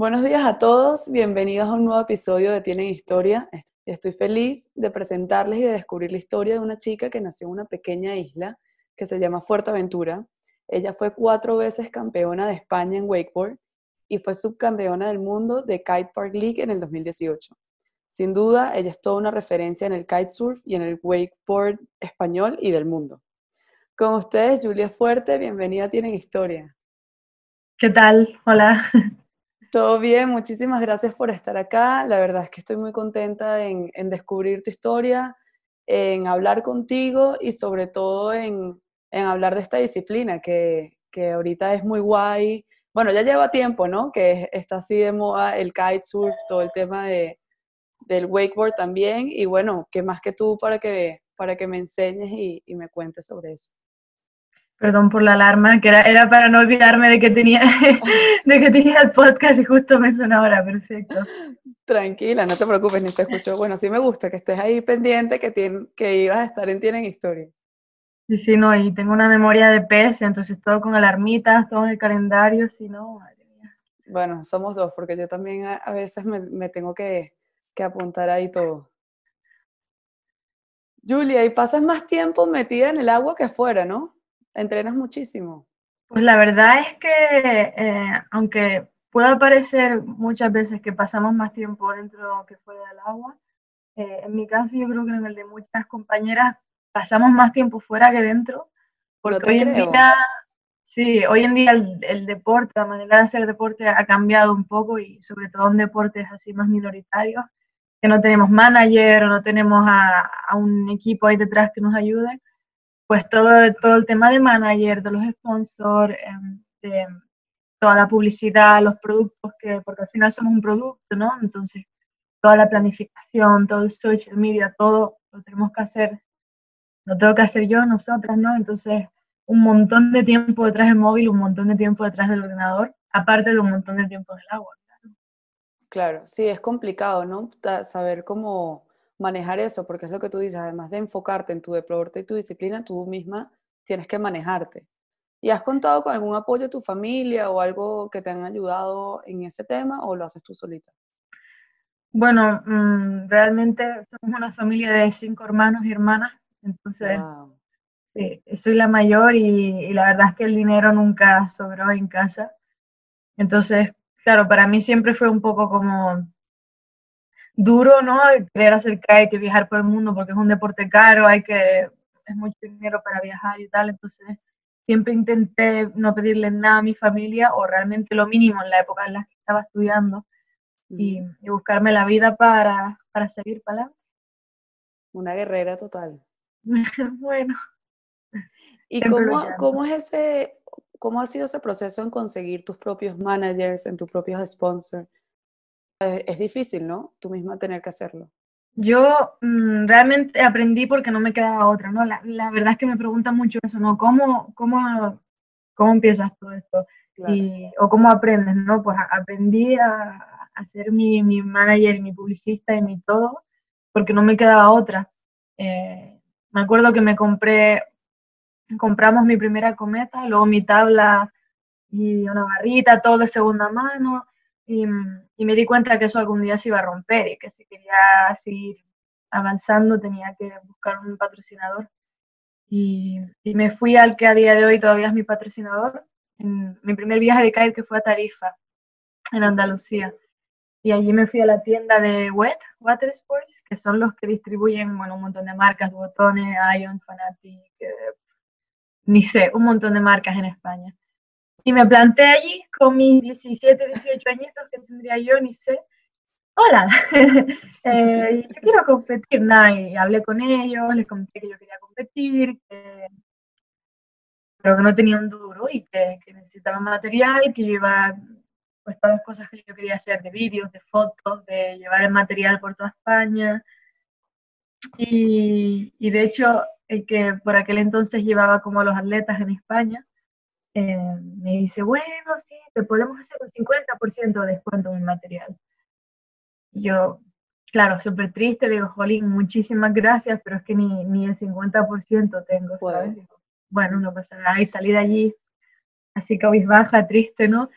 Buenos días a todos, bienvenidos a un nuevo episodio de Tienen Historia. Estoy feliz de presentarles y de descubrir la historia de una chica que nació en una pequeña isla que se llama Fuerteventura. Ella fue cuatro veces campeona de España en wakeboard y fue subcampeona del mundo de Kite Park League en el 2018. Sin duda, ella es toda una referencia en el kitesurf y en el wakeboard español y del mundo. Con ustedes, Julia Fuerte, bienvenida a Tienen Historia. ¿Qué tal? Hola. Todo bien, muchísimas gracias por estar acá. La verdad es que estoy muy contenta en, descubrir tu historia, en hablar contigo y sobre todo en, hablar de esta disciplina que, ahorita es muy guay. Bueno, ya lleva tiempo, ¿no? Que está así de moda el kitesurf, todo el tema de, del wakeboard también. Y bueno, ¿qué más que tú para que, para que me enseñes y, y me cuentes sobre eso? Perdón por la alarma, que era, era para no olvidarme de que, tenía, de que tenía el podcast y justo me suena ahora, perfecto. Tranquila, no te preocupes, ni te escucho. Bueno, sí me gusta que estés ahí pendiente, que, que ibas a estar en Tienen Historia. Sí, sí, no, y tengo una memoria de pez, entonces todo con alarmitas, todo en el calendario, si no, madre mía. Bueno, somos dos, porque yo también a, veces me, me tengo que, que apuntar ahí todo. Julia, y pasas más tiempo metida en el agua que afuera, ¿no? Entrenas muchísimo. Pues la verdad es que, eh, aunque pueda parecer muchas veces que pasamos más tiempo dentro que fuera del agua, eh, en mi caso yo creo que en el de muchas compañeras pasamos más tiempo fuera que dentro, porque hoy en día, sí, hoy en día el, deporte, la manera de hacer deporte ha cambiado un poco y sobre todo en deportes así más minoritarios, que no tenemos manager o no tenemos a, a un equipo ahí detrás que nos ayude pues todo, todo el tema de manager, de los sponsors, em, de toda la publicidad, los productos, que, porque al final somos un producto, ¿no? Entonces, toda la planificación, todo el social media, todo lo tenemos que hacer, lo tengo que hacer yo, nosotras, ¿no? Entonces, un montón de tiempo detrás del móvil, un montón de tiempo detrás del ordenador, aparte de un montón de tiempo del agua. Claro, sí, es complicado, ¿no? Saber cómo manejar eso, porque es lo que tú dices, además de enfocarte en tu deporte y tu disciplina, tú misma tienes que manejarte. ¿Y has contado con algún apoyo de tu familia o algo que te han ayudado en ese tema o lo haces tú solita? Bueno, mm, realmente somos una familia de cinco hermanos y hermanas, entonces soy la mayor y, y, la verdad es que el dinero nunca sobró en casa. Entonces, claro, para mí siempre fue un poco como duro, ¿no? Querer hacer kite y viajar por el mundo porque es un deporte caro, hay que, es mucho dinero para viajar y tal, entonces siempre intenté no pedirle nada a mi familia o realmente lo mínimo en la época en la que estaba estudiando y, buscarme la vida para, para seguir para adelante. Una guerrera total. bueno. ¿Y cómo, cómo, es ese, cómo ha sido ese proceso en conseguir tus propios managers, en tus propios sponsors? Es difícil, ¿no? Tú misma tener que hacerlo. Yo mm, realmente aprendí porque no me quedaba otra, ¿no? La, la, verdad es que me preguntan mucho eso, ¿no? ¿Cómo, cómo, cómo empiezas todo esto? Y, o cómo aprendes, ¿no? Pues aprendí a, a ser mi, mi, manager, mi publicista y mi todo, porque no me quedaba otra. Eh, me acuerdo que me compré, compramos mi primera cometa, luego mi tabla y una barrita, todo de segunda mano, y, me di cuenta que eso algún día se iba a romper y que si quería seguir avanzando tenía que buscar un patrocinador. Y, me fui al que a día de hoy todavía es mi patrocinador, mi primer viaje de kite que fue a Tarifa, en Andalucía. Y allí me fui a la tienda de Wet, Water Sports, que son los que distribuyen bueno, un montón de marcas, botones, Ion, Fanatic, eh, ni sé, un montón de marcas en España. Y me planté allí con mis 17, 18 añitos que tendría yo, ni sé. Hola, eh, yo quiero competir, nada, y hablé con ellos, les comenté que yo quería competir, que, pero que no tenía un duro y que, que necesitaba material, que yo pues todas las cosas que yo quería hacer, de vídeos, de fotos, de llevar el material por toda España. Y, y de hecho, el que por aquel entonces llevaba como a los atletas en España, eh, me dice, bueno, sí, te podemos hacer un 50% de descuento en el material. yo, claro, súper triste, le digo, Jolín, muchísimas gracias, pero es que ni, ni el 50% tengo, ¿sabes? Bueno, no pasa nada, y salí de allí así baja triste, ¿no?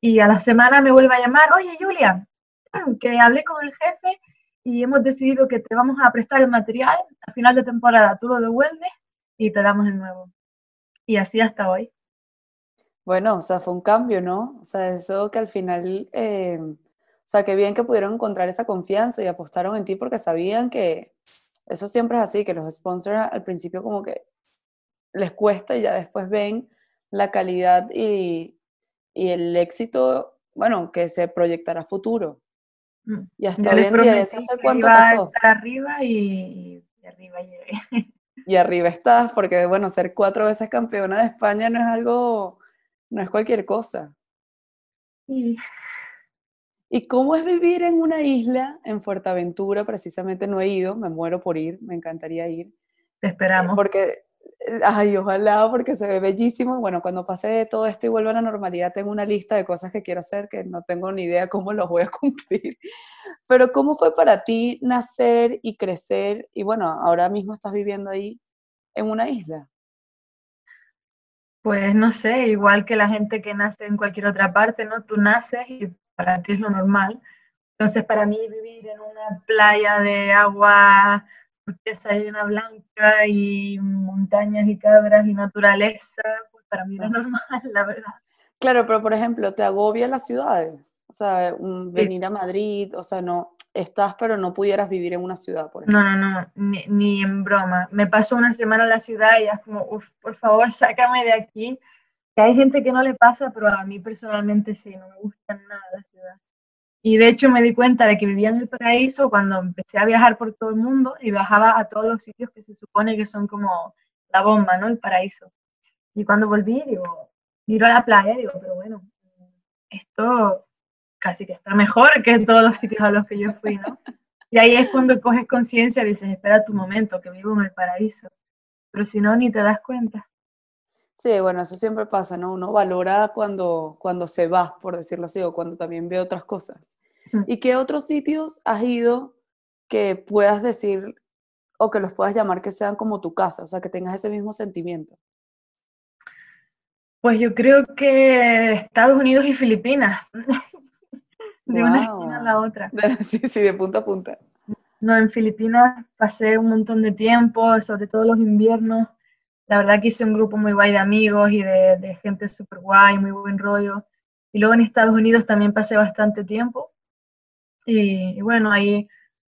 y a la semana me vuelve a llamar, oye Julia, que hablé con el jefe y hemos decidido que te vamos a prestar el material, a final de temporada tú lo devuelves y te damos el nuevo. Y así hasta hoy. Bueno, o sea, fue un cambio, ¿no? O sea, eso que al final, eh, o sea, qué bien que pudieron encontrar esa confianza y apostaron en ti porque sabían que eso siempre es así, que los sponsors al principio como que les cuesta y ya después ven la calidad y, y el éxito, bueno, que se proyectará a futuro. Mm. Y hasta hoy en día, ¿eso hace cuánto pasó? Estar arriba y, y arriba llegué. Y arriba estás, porque bueno, ser cuatro veces campeona de España no es algo no es cualquier cosa. ¿Y cómo es vivir en una isla en Fuerteventura? Precisamente no he ido, me muero por ir, me encantaría ir. Te esperamos. Porque, eh, ay, ojalá, porque se ve bellísimo. Bueno, cuando pase todo esto y vuelva a la normalidad, tengo una lista de cosas que quiero hacer que no tengo ni idea cómo los voy a cumplir. Pero ¿cómo fue para ti nacer y crecer? Y bueno, ahora mismo estás viviendo ahí en una isla. Pues no sé, igual que la gente que nace en cualquier otra parte, ¿no? Tú naces y para ti es lo normal. Entonces, para mí vivir en una playa de agua turquesa y una blanca y montañas y cabras y naturaleza, pues para mí es normal, la verdad. Claro, pero por ejemplo, ¿te agobia las ciudades? O sea, venir a Madrid, o sea, no, estás pero no pudieras vivir en una ciudad, por ejemplo. No, no, no, ni, en broma. Me paso una semana en la ciudad y es como, uff, por favor, sácame de aquí. Que hay gente que no le pasa, pero a mí personalmente sí, no me gusta nada la ciudad. Y de hecho me di cuenta de que vivía en el paraíso cuando empecé a viajar por todo el mundo y viajaba a todos los sitios que se supone que son como la bomba, ¿no? El paraíso. Y cuando volví, digo, miro a la playa y digo, pero bueno, esto casi que está mejor que todos los sitios a los que yo fui, ¿no? Y ahí es cuando coges conciencia y dices, espera tu momento, que vivo en el paraíso. Pero si no, ni te das cuenta. Sí, bueno, eso siempre pasa, ¿no? Uno valora cuando, cuando se va, por decirlo así, o cuando también ve otras cosas. Mm. ¿Y qué otros sitios has ido que puedas decir o que los puedas llamar que sean como tu casa, o sea, que tengas ese mismo sentimiento? Pues yo creo que Estados Unidos y Filipinas. de una esquina a la otra. Sí, sí, de punta a punta. No, en Filipinas pasé un montón de tiempo, sobre todo los inviernos. La verdad que hice un grupo muy guay de amigos y de, gente súper guay, muy buen rollo. Y luego en Estados Unidos también pasé bastante tiempo. Y, bueno, ahí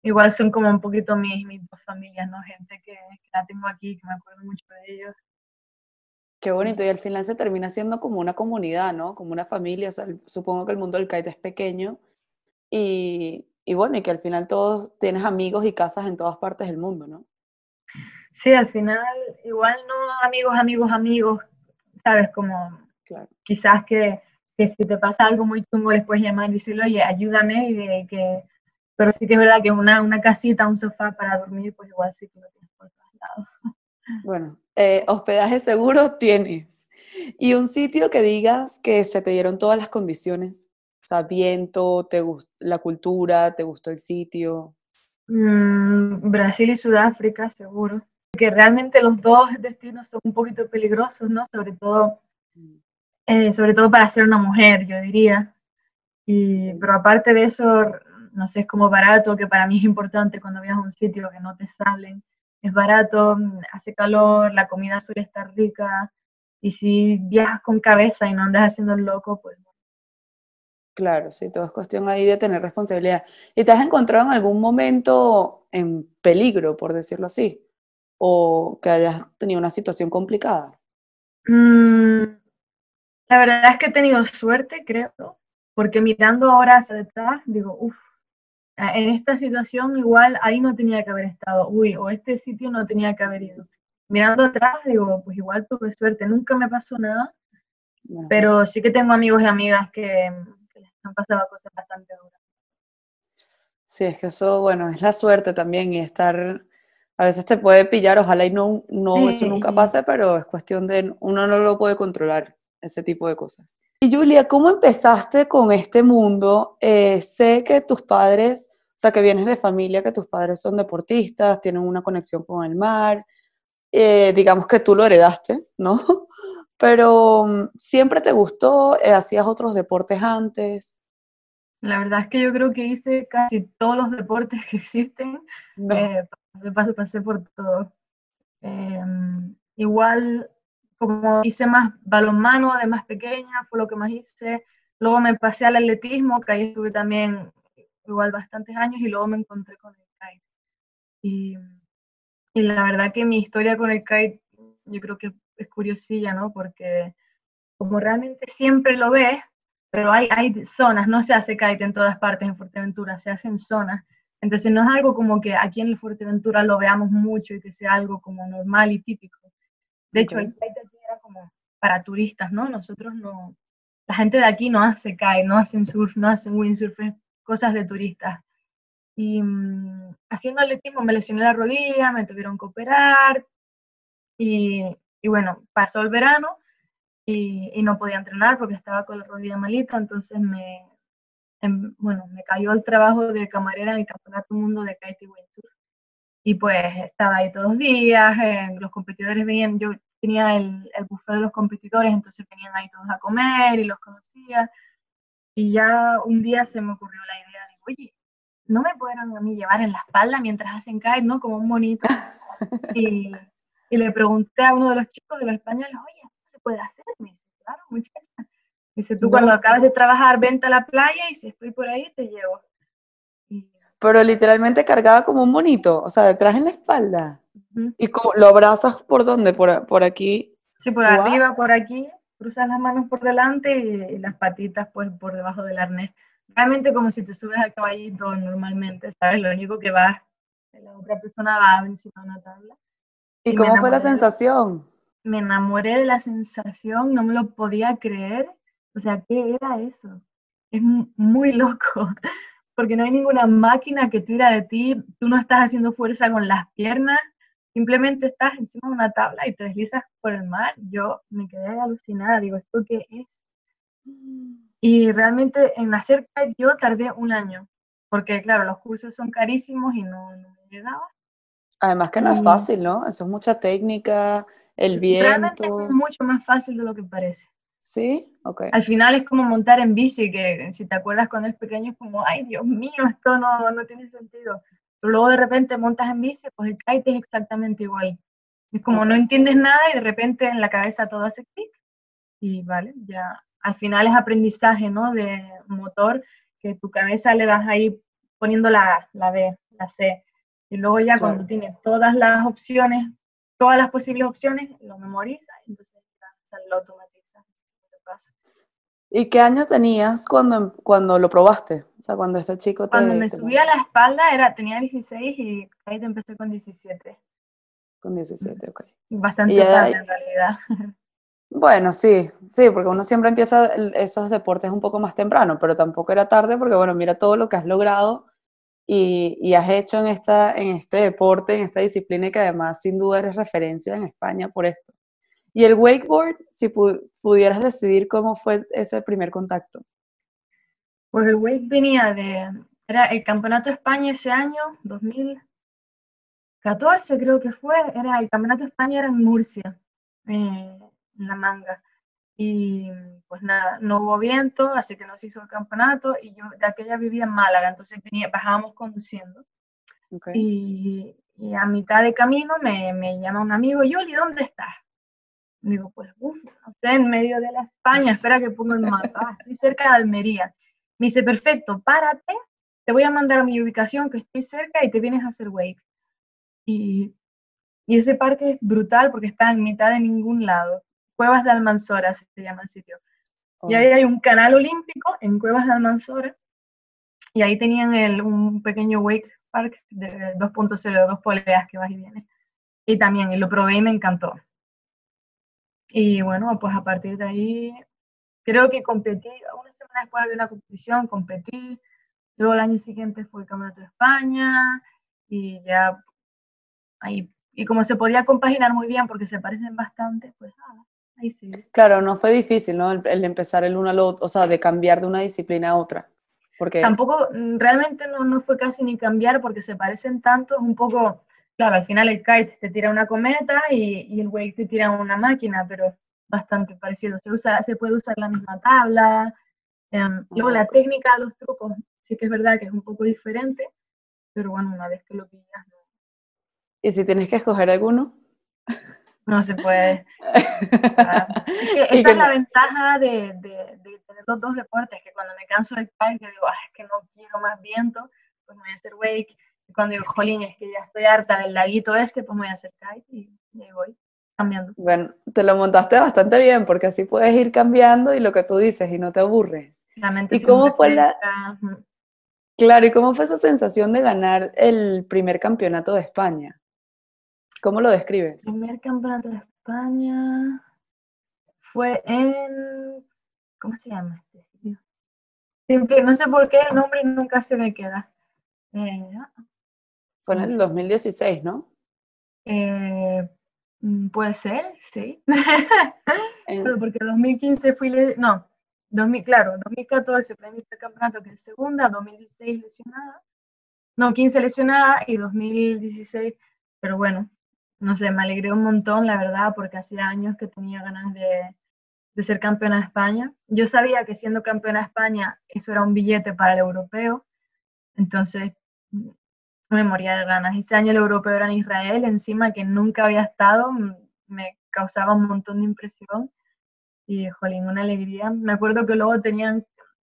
igual son como un poquito mis, mis dos familias, ¿no? Gente que, que la tengo aquí, que me acuerdo mucho de ellos. Qué bonito, y al final se termina siendo como una comunidad, ¿no? Como una familia, o sea, supongo que el mundo del kite es pequeño y, y bueno, y que al final todos tienes amigos y casas en todas partes del mundo, ¿no? Sí, al final igual no amigos, amigos, amigos, ¿sabes? Como claro. quizás que, que, si te pasa algo muy chungo les puedes llamar y decirle, oye, ayúdame, y que, pero sí que es verdad que una, una casita, un sofá para dormir, pues igual sí que lo tienes por todos lados. Bueno, eh, hospedaje seguro tienes. Y un sitio que digas que se te dieron todas las condiciones. O sea, viento, te la cultura, te gustó el sitio. Mm, Brasil y Sudáfrica, seguro. Que realmente los dos destinos son un poquito peligrosos, ¿no? Sobre todo, eh, sobre todo para ser una mujer, yo diría. Y, pero aparte de eso, no sé, es como barato, que para mí es importante cuando viajas a un sitio que no te salen es barato, hace calor, la comida suele estar rica, y si viajas con cabeza y no andas haciendo el loco, pues Claro, sí, todo es cuestión ahí de tener responsabilidad. ¿Y te has encontrado en algún momento en peligro, por decirlo así? ¿O que hayas tenido una situación complicada? Mm, la verdad es que he tenido suerte, creo, porque mirando ahora hacia detrás, digo, uff, en esta situación igual ahí no tenía que haber estado, uy, o este sitio no tenía que haber ido. Mirando atrás, digo, pues igual tuve suerte, nunca me pasó nada, pero sí que tengo amigos y amigas que, les han pasado cosas bastante duras. Sí, es que eso, bueno, es la suerte también y estar, a veces te puede pillar, ojalá y no, no eso nunca pase, pero es cuestión de, uno no lo puede controlar, ese tipo de cosas. Y Julia, ¿cómo empezaste con este mundo? Eh, sé que tus padres, o sea, que vienes de familia, que tus padres son deportistas, tienen una conexión con el mar, eh, digamos que tú lo heredaste, ¿no? Pero mm, siempre te gustó, eh, hacías otros deportes antes. La verdad es que yo creo que hice casi todos los deportes que existen. Eh, pasé, pasé, por todo. Em, igual, como hice más balonmano de más pequeña, fue lo que más hice. Luego me pasé al atletismo, que ahí estuve también igual bastantes años, y luego me encontré con el kite. Y, y la verdad que mi historia con el kite, yo creo que es curiosilla, ¿no? Porque como realmente siempre lo ves, pero hay, hay zonas, no se hace kite en todas partes en Fuerteventura, se hacen zonas. Entonces no es algo como que aquí en Fuerteventura lo veamos mucho y que sea algo como normal y típico. De hecho, el kite era como para turistas, ¿no? Nosotros no, la gente de aquí no hace kite, no hacen surf, no hacen windsurf, cosas de turistas. Y mm, haciendo atletismo me lesioné la rodilla, me tuvieron que operar y, y bueno, pasó el verano y, no podía entrenar porque estaba con la rodilla malita, entonces me, em, bueno, me cayó el trabajo de camarera en el Campeonato Mundo de Kite y Tour. Y pues estaba ahí todos los días, eh, los competidores venían, yo tenía el, el buffet de los competidores, entonces venían ahí todos a comer y los conocía. Y ya un día se me ocurrió la idea de, oye, ¿no me pueden a mí llevar en la espalda mientras hacen kite, no? Como un monito. Y, y le pregunté a uno de los chicos de los españoles, oye, puede hacer? Me dice, claro, muchacha. Dice, tú cuando acabas de trabajar, vente a la playa y si estoy por ahí, te llevo. Pero literalmente cargaba como un monito, o sea, detrás en la espalda. ¿Y como, lo abrazas por dónde? ¿Por, por aquí? Sí, por arriba, por aquí. Cruzas las manos por delante y, las patitas pues por debajo del arnés. Realmente como si te subes al caballito normalmente, ¿sabes? Lo único que va, la otra persona va encima de una tabla. ¿Y, cómo fue la sensación? me enamoré de la sensación, no me lo podía creer. O sea, ¿qué era eso? Es muy loco, porque no hay ninguna máquina que tira de ti, tú no estás haciendo fuerza con las piernas, simplemente estás encima de una tabla y te deslizas por el mar. Yo me quedé alucinada, digo, ¿esto qué es? Y realmente en hacer yo tardé un año, porque claro, los cursos son carísimos y no, no me llegaba. Además que no es fácil, ¿no? Eso es mucha técnica, el viento. Realmente es mucho más fácil de lo que parece. Sí, ok. Al final es como montar en bici, que si te acuerdas cuando eres pequeño es como, ay Dios mío, esto no, no tiene sentido. Pero luego de repente montas en bici, pues el kite es exactamente igual. Es como no entiendes nada y de repente en la cabeza todo hace clic y vale, ya al final es aprendizaje, ¿no? De motor, que tu cabeza le vas a ir poniendo la, la B, la C. Y luego ya cuando tienes todas las opciones todas las posibles opciones, lo memoriza, entonces lo automatiza. ¿Y qué años tenías cuando, cuando lo probaste? O sea, cuando este chico te... Cuando me subí a la espalda era, tenía 16 y ahí te empecé con 17. Con 17, ok. Bastante tarde en realidad. Bueno, sí, sí, porque uno siempre empieza esos deportes un poco más temprano, pero tampoco era tarde porque, bueno, mira todo lo que has logrado y, has hecho en, esta, en este deporte, en esta disciplina que además sin duda eres referencia en España por esto. Y el wakeboard, si pudieras decidir cómo fue ese primer contacto. Pues el wake venía de, era el Campeonato de España ese año, 2014 creo que fue, era el Campeonato de España era en Murcia, eh, en La Manga. Y pues nada, no hubo viento, así que no se hizo el campeonato y yo de aquella vivía en Málaga, entonces venía, bajábamos conduciendo. Y, y, a mitad de camino me, me llama un amigo, Yoli, ¿dónde estás? Digo, pues, uff, no sé, en medio de la España, espera que ponga el mapa, ah, estoy cerca de Almería. Me dice, perfecto, párate, te voy a mandar a mi ubicación que estoy cerca y te vienes a hacer wake. Y, y ese parque es brutal porque está en mitad de ningún lado. Cuevas de Almanzora se llama el sitio. Y oh. ahí hay un canal olímpico en Cuevas de Almanzora. Y ahí tenían el, un pequeño wake park de 2.0, dos poleas que vas y vienes. Y también lo probé y me encantó. Y bueno, pues a partir de ahí, creo que competí, una semana después de una competición, competí. Luego el año siguiente fue el Campeonato de España y ya ahí, y como se podía compaginar muy bien porque se parecen bastante, pues nada, Claro, no fue difícil, ¿no? El, empezar el uno al otro, o sea, de cambiar de una disciplina a otra. Porque... Tampoco, mm, realmente no, no fue casi ni cambiar porque se parecen tanto, es un poco, claro, al final el kite te tira una cometa y, y el wake te tira una máquina, pero bastante parecido. Se, usa, se puede usar la misma tabla. Em, luego la técnica de los trucos, sí que es verdad que es un poco diferente, pero bueno, una vez que lo pillas. No. ¿Y si tienes que escoger alguno? No se puede. esa es la ventaja de, de, tener los dos deportes, que cuando me canso del kite, que digo, es que no quiero más viento, pues me voy a hacer wake. Y cuando digo, jolín, es que ya estoy harta del laguito este, pues me voy a hacer kite y, ahí voy cambiando. Bueno, te lo montaste bastante bien, porque así puedes ir cambiando y lo que tú dices y no te aburres. ¿Y cómo fue la... Claro, ¿y cómo fue esa sensación de ganar el primer campeonato de España? ¿Cómo lo describes? El primer campeonato de España fue en. ¿Cómo se llama este sitio? Siempre, no sé por qué el nombre nunca se me queda. Eh, fue en el 2016, ¿no? Eh, mm, puede ser, sí. Pero porque 2015 fui. No, 2000, claro, 2014 fue mi campeonato que es segunda, 2016 lesionada. No, 15 lesionada y 2016. Pero bueno, no sé, me alegré un montón, la verdad, porque hacía años que tenía ganas de, ser campeona de España. Yo sabía que siendo campeona de España eso era un billete para el europeo, entonces me moría de ganas. Ese año el europeo era en Israel, encima que nunca había estado, me causaba un montón de impresión y, jolín, una alegría. Me acuerdo que luego tenían,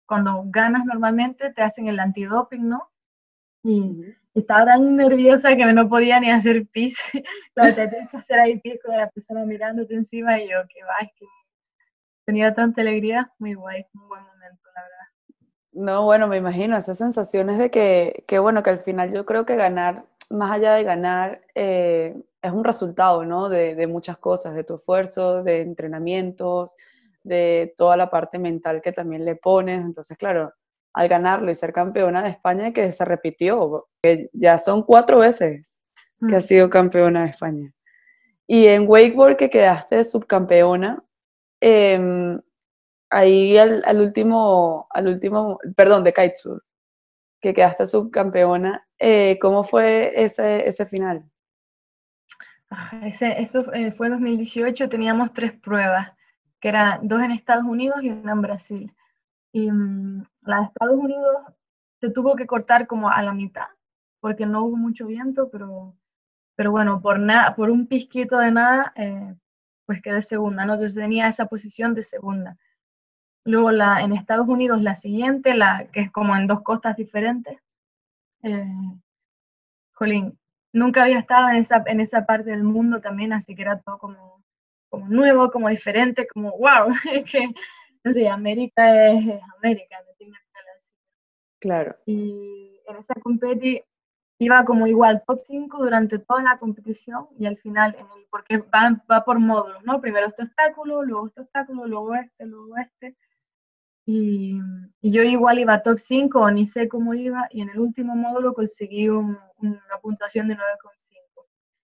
cuando ganas normalmente, te hacen el antidoping, ¿no? Y, estaba tan nerviosa que no podía ni hacer pis. te tienes que hacer ahí pis con la persona mirándote encima y yo, que va, es que tenía tanta alegría, muy guay, un buen momento, la verdad. No, bueno, me imagino esas sensaciones de que, que bueno, que al final yo creo que ganar, más allá de ganar, eh, es un resultado, ¿no? De, de muchas cosas, de tu esfuerzo, de entrenamientos, de toda la parte mental que también le pones. Entonces, claro, al ganarlo y ser campeona de España que se repitió, que ya son cuatro veces que ha mm. sido campeona de España. Y en wakeboard que quedaste subcampeona, em, ahí al, último, al último, perdón, de kitesurf, que quedaste subcampeona, eh, ¿cómo fue ese, ese final? Ah, ese, eso eh, fue 2018, teníamos tres pruebas, que eran dos en Estados Unidos y una en Brasil. Y mm, la de Estados Unidos se tuvo que cortar como a la mitad, porque no hubo mucho viento, pero, pero bueno, por, nada por un pisquito de nada, eh, pues quedé segunda, ¿no? Entonces tenía esa posición de segunda. Luego la, en Estados Unidos la siguiente, la que es como en dos costas diferentes. Eh, jolín, nunca había estado en esa, en esa parte del mundo también, así que era todo como, como nuevo, como diferente, como wow, es que Sí, América es, América, no tiene Claro. Y en esa competi iba como igual top 5 durante toda la competición y al final, en el, porque va, va por módulos, ¿no? Primero este obstáculo, luego este obstáculo, luego este, luego este. Y, y yo igual iba top 5, ni sé cómo iba, y en el último módulo conseguí una puntuación de 9,5.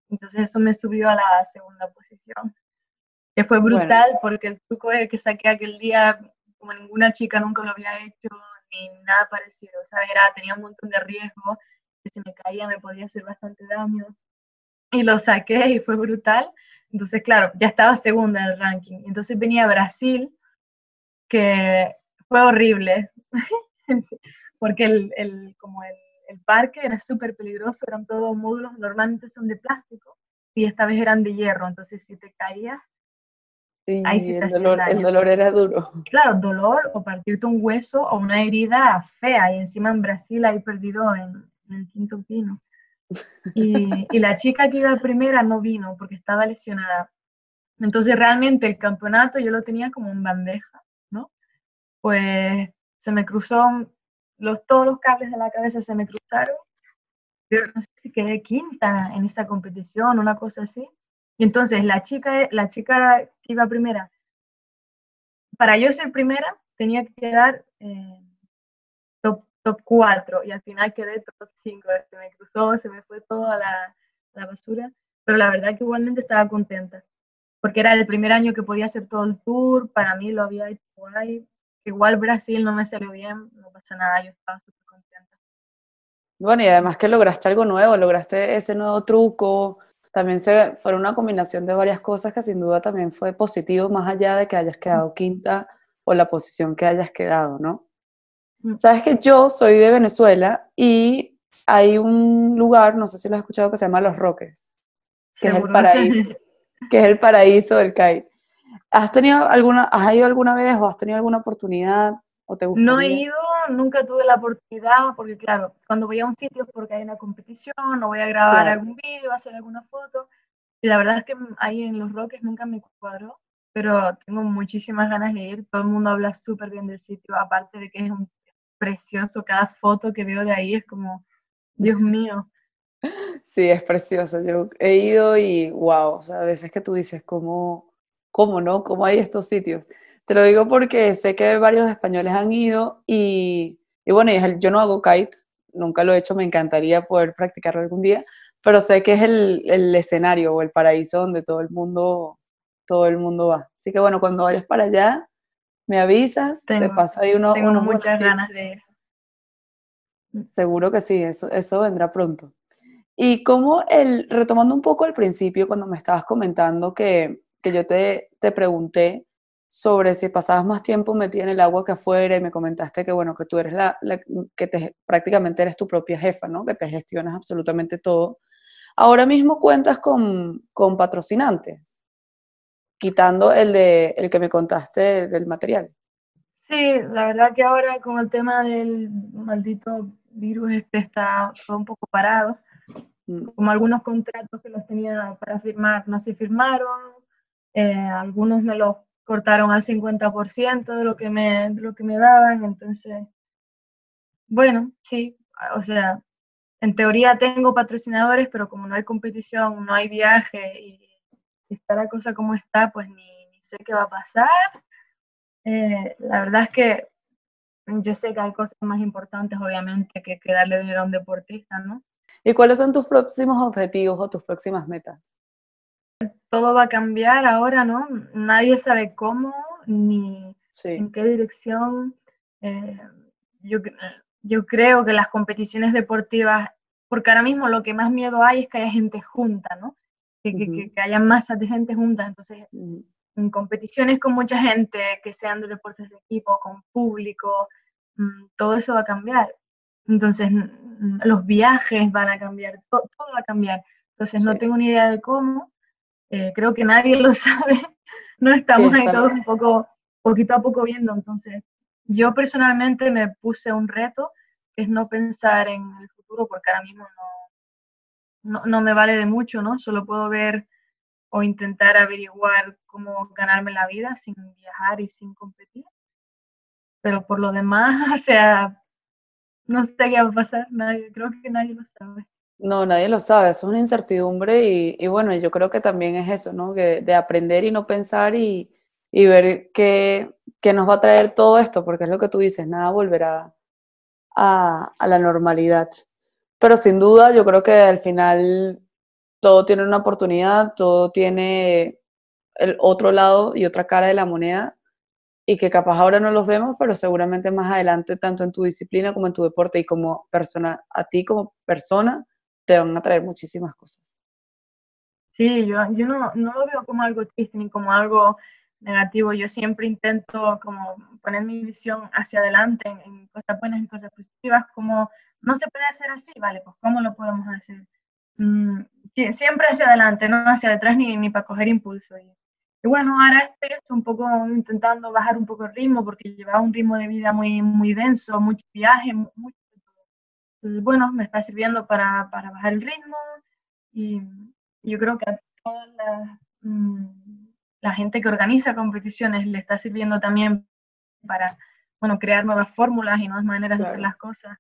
Entonces eso me subió a la segunda posición. Que fue brutal porque el truco que saqué aquel día, como ninguna chica nunca lo había hecho, ni nada parecido, o sea, era, tenía un montón de riesgo, que si me caía me podía hacer bastante daño, y lo saqué y fue brutal, entonces claro, ya estaba segunda en el ranking, entonces venía Brasil, que fue horrible, porque el, el, como el, el parque era súper peligroso, eran todos módulos, normalmente son de plástico, y esta vez eran de hierro, entonces si te caías el, dolor, el dolor era duro. Claro, dolor o partirte un hueso o una herida fea. Y encima en Brasil hay perdido en, el quinto pino. Y, y, la chica que iba primera no vino porque estaba lesionada. Entonces realmente el campeonato yo lo tenía como en bandeja. Pues se me cruzó, los, todos los cables de la cabeza se me cruzaron. Yo no sé si quedé quinta en esa competición, una cosa así. Y entonces la chica, la chica que iba primera, para yo ser primera tenía que quedar eh, top, top 4 y al final quedé top 5. Se me cruzó, se me fue toda la, la basura, pero la verdad que igualmente estaba contenta, porque era el primer año que podía hacer todo el tour, para mí lo había hecho guay. Igual Brasil no me salió bien, no pasa nada, yo estaba súper contenta. Bueno, y además que lograste algo nuevo, lograste ese nuevo truco, también se, fue una combinación de varias cosas que sin duda también fue positivo, más allá de que hayas quedado quinta o la posición que hayas quedado, ¿no? Mm. Sabes que yo soy de Venezuela y hay un lugar, no sé si lo has escuchado, que se llama Los Roques, que es el paraíso, que es el paraíso del kite. ¿Has tenido alguna, has ido alguna vez o has tenido alguna oportunidad o te gustaría? No he ido, nunca tuve la oportunidad, porque claro, cuando voy a un sitio es porque hay una competición, o voy a grabar algún vídeo, hacer alguna foto, y la verdad es que ahí en Los Roques nunca me cuadró, pero tengo muchísimas ganas de ir, todo el mundo habla súper bien del sitio, aparte de que es un precioso, cada foto que veo de ahí es como, Dios mío. Sí, es precioso, yo he ido y wow, o sea, a veces que tú dices, ¿cómo, cómo no? ¿Cómo hay estos sitios? Te lo digo porque sé que varios españoles han ido y, y bueno, yo no hago kite, nunca lo he hecho, me encantaría poder practicarlo algún día, pero sé que es el, el, escenario o el paraíso donde todo el mundo todo el mundo va. Así que bueno, cuando vayas para allá, me avisas, te paso ahí uno, tengo muchas ganas de ir. Seguro que sí, eso, eso vendrá pronto. Y como el, retomando un poco al principio, cuando me estabas comentando que, que yo te, te pregunté sobre si pasabas más tiempo metida en el agua que afuera y me comentaste que, bueno, que tú eres la, que te, prácticamente eres tu propia jefa, ¿no? Que te gestionas absolutamente todo. Ahora mismo cuentas con, con patrocinantes, quitando el, de, el que me contaste del material. Sí, la verdad que ahora con el tema del maldito virus este está todo un poco parado. Mm. Como algunos contratos que los tenía para firmar no se firmaron, eh, algunos me los cortaron al 50% de lo que me, de lo que me daban, entonces, bueno, sí, o sea, en teoría tengo patrocinadores, pero como no hay competición, no hay viaje y, está la cosa como está, pues ni, sé qué va a pasar. Eh, la verdad es que yo sé que hay cosas más importantes, obviamente, que, que darle dinero a un deportista, ¿no? ¿Y cuáles son tus próximos objetivos o tus próximas metas? Todo va a cambiar ahora, ¿no? Nadie sabe cómo ni en qué dirección. Eh, yo, yo creo que las competiciones deportivas, porque ahora mismo lo que más miedo hay es que haya gente junta, ¿no? Que, que, haya masas de gente junta. Entonces, en competiciones con mucha gente, que sean de deportes de equipo, con público, mm, todo eso va a cambiar. Entonces, los viajes van a cambiar, todo, va a cambiar. Entonces, no tengo ni idea de cómo, eh, creo que nadie lo sabe, no estamos ahí todos un poco, poquito a poco viendo, entonces yo personalmente me puse un reto, que es no pensar en el futuro, porque ahora mismo no, no, no me vale de mucho, ¿no? Solo puedo ver o intentar averiguar cómo ganarme la vida sin viajar y sin competir. Pero por lo demás, o sea, no sé qué va a pasar, nadie, creo que nadie lo sabe. No, nadie lo sabe, es una incertidumbre y, bueno, yo creo que también es eso, ¿no? de aprender y no pensar y, ver qué, nos va a traer todo esto, porque es lo que tú dices, nada volverá a, la normalidad. Pero sin duda, yo creo que al final todo tiene una oportunidad, todo tiene el otro lado y otra cara de la moneda y que capaz ahora no los vemos, pero seguramente más adelante, tanto en tu disciplina como en tu deporte y como persona, a ti como persona, te van a traer muchísimas cosas. Sí, yo, yo no, no lo veo como algo triste ni como algo negativo. Yo siempre intento como poner mi visión hacia adelante en, cosas buenas y cosas positivas, como no se puede hacer así, vale, pues ¿cómo lo podemos hacer? Mm, siempre hacia adelante, no hacia detrás ni, ni para coger impulso. Y, bueno, ahora estoy un poco intentando bajar un poco el ritmo porque llevaba un ritmo de vida muy, muy denso, mucho viaje, mucho entonces, bueno, me está sirviendo para, para bajar el ritmo y yo creo que a toda la, mm, la, gente que organiza competiciones le está sirviendo también para, bueno, crear nuevas fórmulas y nuevas maneras de hacer las cosas.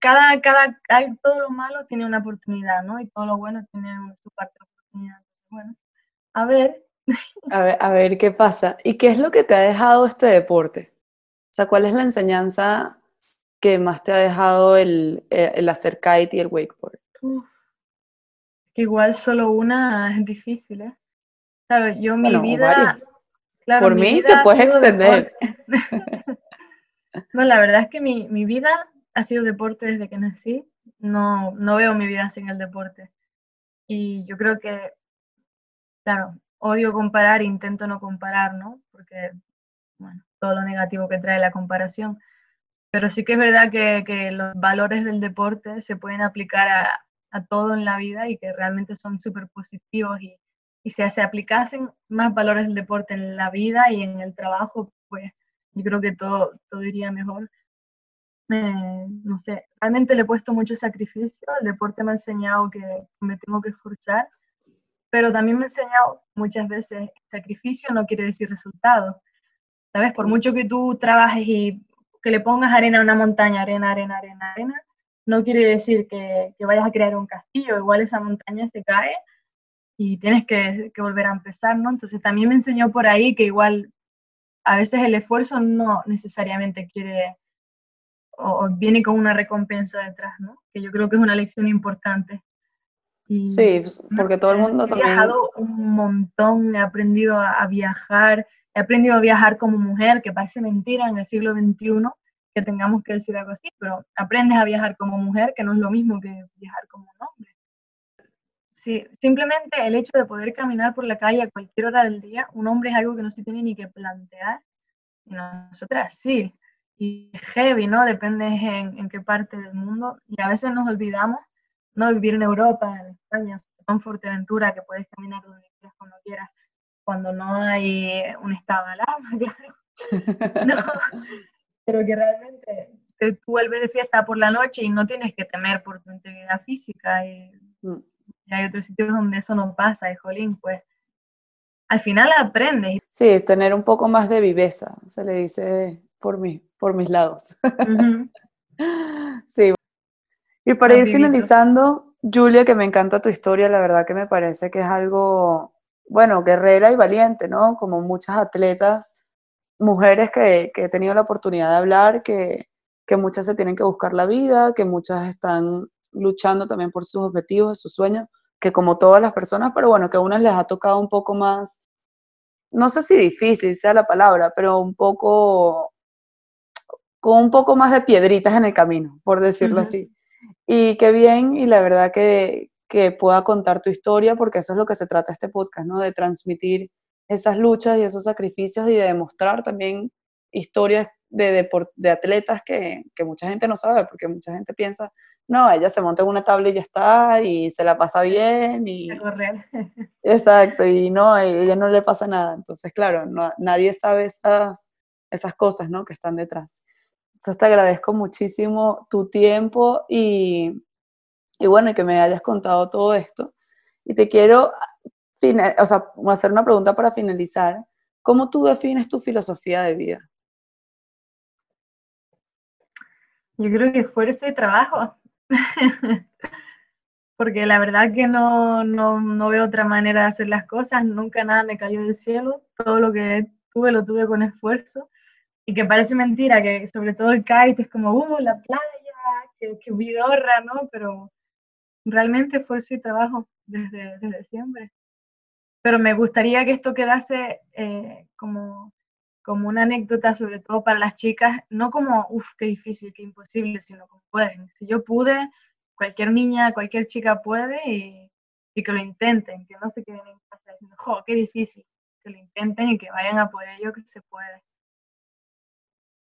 Cada, cada, todo lo malo tiene una oportunidad, ¿no? Y todo lo bueno tiene su parte de oportunidad. Bueno, a ver. A ver, a ver qué pasa. ¿Y qué es lo que te ha dejado este deporte? O sea, ¿cuál es la enseñanza que más te ha dejado el, eh, el hacer kite y el wakeboard? igual solo una es difícil, ¿eh? yo mi vida... Por mí te puedes extender. no, la verdad es que mi, mi, vida ha sido deporte desde que nací. No, no veo mi vida sin el deporte. Y yo creo que, claro, odio comparar, intento no comparar, ¿no? Porque, bueno, todo lo negativo que trae la comparación. Pero sí que es verdad que, que los valores del deporte se pueden aplicar a, a todo en la vida y que realmente son súper positivos y, y si se aplicasen más valores del deporte en la vida y en el trabajo, pues yo creo que todo, todo iría mejor. Eh, no sé, realmente le he puesto mucho sacrificio, el deporte me ha enseñado que me tengo que esforzar, pero también me ha enseñado muchas veces sacrificio no quiere decir resultado. ¿Sabes? Por mucho que tú trabajes y que le pongas arena a una montaña, arena, arena, arena, arena, no quiere decir que, que vayas a crear un castillo, igual esa montaña se cae y tienes que, que, volver a empezar, ¿no? Entonces también me enseñó por ahí que igual a veces el esfuerzo no necesariamente quiere o, viene con una recompensa detrás, ¿no? Que yo creo que es una lección importante. sí, pues, porque todo el mundo he también... He viajado un montón, he aprendido a, a, viajar, he aprendido a viajar como mujer, que parece mentira en el siglo XXI que tengamos que decir algo así, pero aprendes a viajar como mujer, que no es lo mismo que viajar como un hombre. Sí, simplemente el hecho de poder caminar por la calle a cualquier hora del día, un hombre es algo que no se tiene ni que plantear, y nosotras sí y heavy, ¿no? Depende en, qué parte del mundo. Y a veces nos olvidamos, ¿no? Vivir en Europa, en España, en Fuerteventura, que puedes caminar donde quieras, cuando quieras, cuando no hay un estado de alarma, claro. No, pero que realmente tú vuelves de fiesta por la noche y no tienes que temer por tu integridad física. Y, mm. y hay otros sitios donde eso no pasa, y jolín, pues al final aprendes. Sí, tener un poco más de viveza, se le dice por mí por mis lados. sí. Y para ir finalizando, Julia, que me encanta tu historia, la verdad que me parece que es algo, bueno, guerrera y valiente, ¿no? Como muchas atletas, mujeres que, que he tenido la oportunidad de hablar, que, que muchas se tienen que buscar la vida, que muchas están luchando también por sus objetivos, sus sueños, que como todas las personas, pero bueno, que a unas les ha tocado un poco más, no sé si difícil sea la palabra, pero un poco con un poco más de piedritas en el camino, por decirlo así. Y qué bien, y la verdad que, que pueda contar tu historia, porque eso es lo que se trata este podcast, ¿no? De transmitir esas luchas y esos sacrificios y de demostrar también historias de, de atletas que, que, mucha gente no sabe, porque mucha gente piensa, no, ella se monta en una tabla y ya está, y se la pasa bien, y... Exacto, y no, a ella no le pasa nada. Entonces, claro, no, nadie sabe esas, esas cosas, ¿no? Que están detrás. Entonces te agradezco muchísimo tu tiempo y, y bueno, que me hayas contado todo esto. Y te quiero o sea, hacer una pregunta para finalizar. ¿Cómo tú defines tu filosofía de vida? Yo creo que esfuerzo y trabajo. Porque la verdad que no, no, no, veo otra manera de hacer las cosas. Nunca nada me cayó del cielo. Todo lo que tuve lo tuve con esfuerzo y que parece mentira, que sobre todo el kite es como, uh, la playa, que, que vidorra, ¿no? Pero realmente fue su trabajo desde, desde siempre. Pero me gustaría que esto quedase eh, como, como una anécdota, sobre todo para las chicas, no como, uff, qué difícil, qué imposible, sino como pueden. Si yo pude, cualquier niña, cualquier chica puede y, y que lo intenten, que no se queden en casa diciendo, jo, qué difícil, que lo intenten y que vayan a por ello que se puede.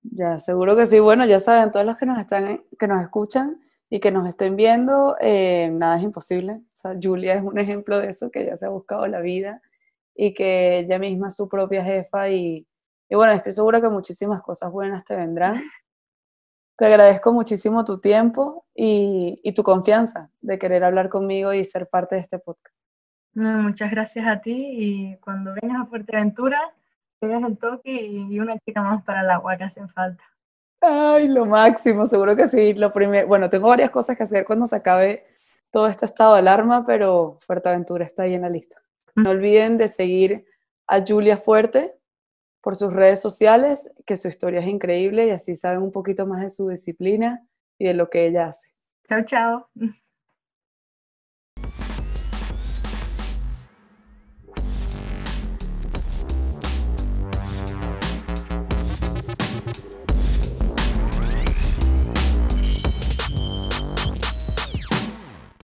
Ya, seguro que sí. Bueno, ya saben, todos los que nos están, que nos escuchan y que nos estén viendo, eh, nada es imposible. O sea, Julia es un ejemplo de eso, que ya se ha buscado la vida y que ella misma es su propia jefa y, y bueno, estoy segura que muchísimas cosas buenas te vendrán. Te agradezco muchísimo tu tiempo y, y tu confianza de querer hablar conmigo y ser parte de este podcast. muchas gracias a ti y cuando vengas a Fuerteventura, el toque y una chica más para el agua que hacen falta. Ay, lo máximo, seguro que sí. Lo primero, bueno, tengo varias cosas que hacer cuando se acabe todo este estado de alarma, pero Fuerteventura está ahí en la lista. No olviden de seguir a Julia Fuerte por sus redes sociales, que su historia es increíble y así saben un poquito más de su disciplina y de lo que ella hace. Chao, chao.